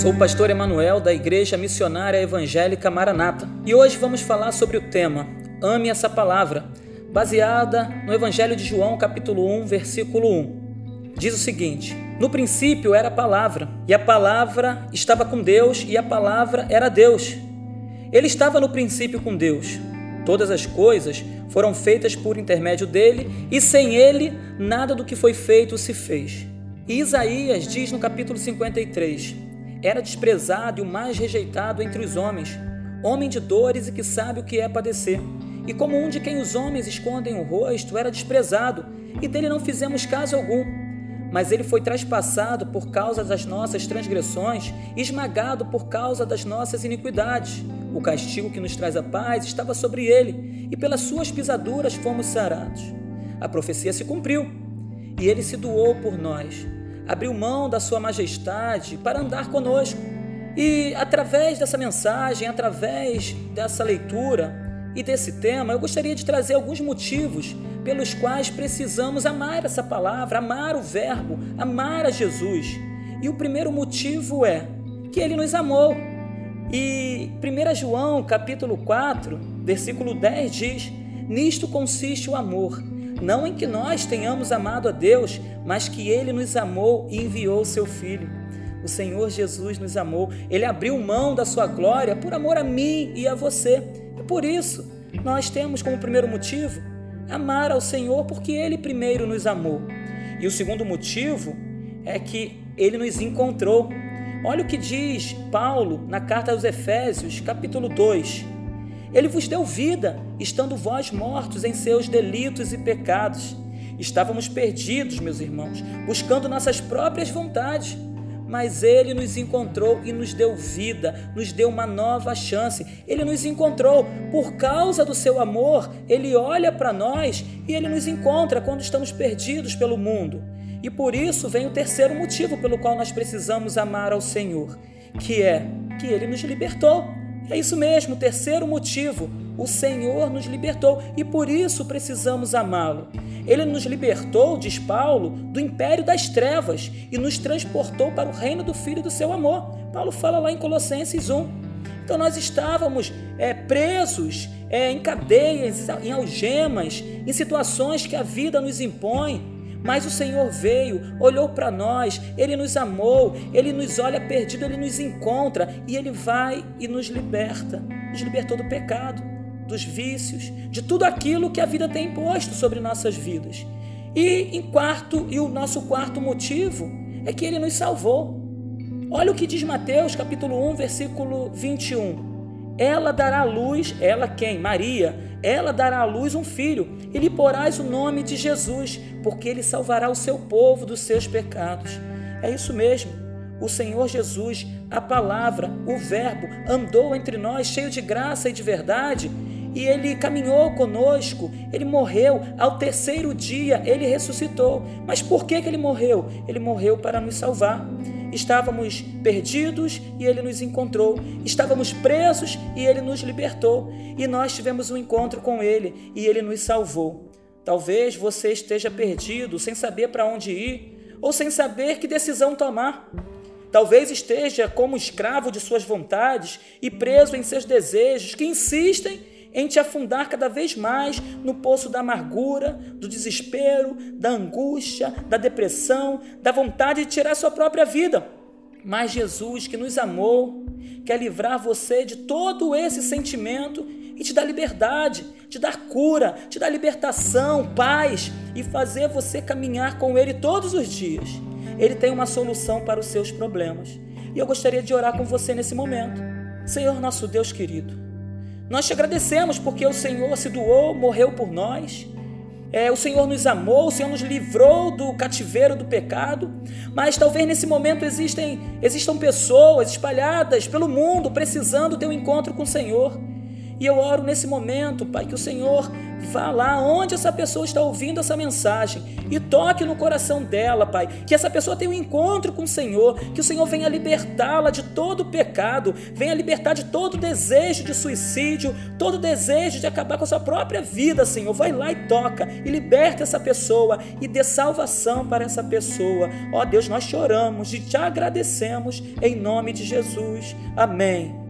Sou o pastor Emanuel da Igreja Missionária Evangélica Maranata e hoje vamos falar sobre o tema Ame essa palavra, baseada no Evangelho de João, capítulo 1, versículo 1. Diz o seguinte: No princípio era a palavra, e a palavra estava com Deus, e a palavra era Deus. Ele estava no princípio com Deus. Todas as coisas foram feitas por intermédio dele, e sem ele nada do que foi feito se fez. E Isaías diz no capítulo 53: Era desprezado e o mais rejeitado entre os homens, homem de dores e que sabe o que é padecer. E como um de quem os homens escondem o rosto, era desprezado, e dele não fizemos caso algum. Mas ele foi traspassado por causa das nossas transgressões, esmagado por causa das nossas iniquidades. O castigo que nos traz a paz estava sobre ele, e pelas suas pisaduras fomos sarados. A profecia se cumpriu, e ele se doou por nós. Abriu mão da sua majestade para andar conosco. E através dessa mensagem, através dessa leitura e desse tema, eu gostaria de trazer alguns motivos pelos quais precisamos amar essa palavra, amar o Verbo, amar a Jesus. E o primeiro motivo é que ele nos amou. E 1 João, capítulo 4, versículo 10 diz: Nisto consiste o amor, não em que nós tenhamos amado a Deus, mas que ele nos amou e enviou o seu filho. O Senhor Jesus nos amou, ele abriu mão da sua glória por amor a mim e a você. E por isso, nós temos como primeiro motivo amar ao Senhor porque ele primeiro nos amou. E o segundo motivo é que ele nos encontrou. Olha o que diz Paulo na carta aos Efésios, capítulo 2. Ele vos deu vida, estando vós mortos em seus delitos e pecados. Estávamos perdidos, meus irmãos, buscando nossas próprias vontades. Mas Ele nos encontrou e nos deu vida, nos deu uma nova chance. Ele nos encontrou por causa do seu amor. Ele olha para nós e Ele nos encontra quando estamos perdidos pelo mundo. E por isso vem o terceiro motivo pelo qual nós precisamos amar ao Senhor, que é que Ele nos libertou. É isso mesmo, terceiro motivo. O Senhor nos libertou e por isso precisamos amá-lo. Ele nos libertou, diz Paulo, do império das trevas e nos transportou para o reino do Filho do seu amor. Paulo fala lá em Colossenses 1. Então nós estávamos é, presos é, em cadeias, em algemas, em situações que a vida nos impõe mas o Senhor veio, olhou para nós, Ele nos amou, Ele nos olha perdido, Ele nos encontra e Ele vai e nos liberta. Nos libertou do pecado, dos vícios, de tudo aquilo que a vida tem imposto sobre nossas vidas. E em quarto, e o nosso quarto motivo é que Ele nos salvou. Olha o que diz Mateus capítulo 1, versículo 21. Ela dará luz, ela quem? Maria. Ela dará à luz um filho, e lhe porás o nome de Jesus, porque ele salvará o seu povo dos seus pecados. É isso mesmo. O Senhor Jesus, a palavra, o Verbo, andou entre nós cheio de graça e de verdade, e ele caminhou conosco, ele morreu, ao terceiro dia ele ressuscitou. Mas por que, que ele morreu? Ele morreu para nos salvar. Estávamos perdidos e ele nos encontrou. Estávamos presos e ele nos libertou. E nós tivemos um encontro com ele e ele nos salvou. Talvez você esteja perdido, sem saber para onde ir ou sem saber que decisão tomar. Talvez esteja como escravo de suas vontades e preso em seus desejos que insistem em te afundar cada vez mais no poço da amargura, do desespero, da angústia, da depressão, da vontade de tirar sua própria vida. Mas Jesus, que nos amou, quer livrar você de todo esse sentimento e te dar liberdade, te dar cura, te dar libertação, paz e fazer você caminhar com Ele todos os dias. Ele tem uma solução para os seus problemas. E eu gostaria de orar com você nesse momento. Senhor, nosso Deus querido, nós te agradecemos porque o Senhor se doou, morreu por nós. É, o Senhor nos amou, o Senhor nos livrou do cativeiro do pecado, mas talvez nesse momento existem, existam pessoas espalhadas pelo mundo precisando ter um encontro com o Senhor. E eu oro nesse momento, Pai, que o Senhor vá lá onde essa pessoa está ouvindo essa mensagem e toque no coração dela, Pai. Que essa pessoa tenha um encontro com o Senhor, que o Senhor venha libertá-la de todo o pecado, venha libertar de todo desejo de suicídio, todo desejo de acabar com a sua própria vida, Senhor. Vai lá e toca e liberta essa pessoa e dê salvação para essa pessoa. Ó Deus, nós choramos e te agradecemos em nome de Jesus. Amém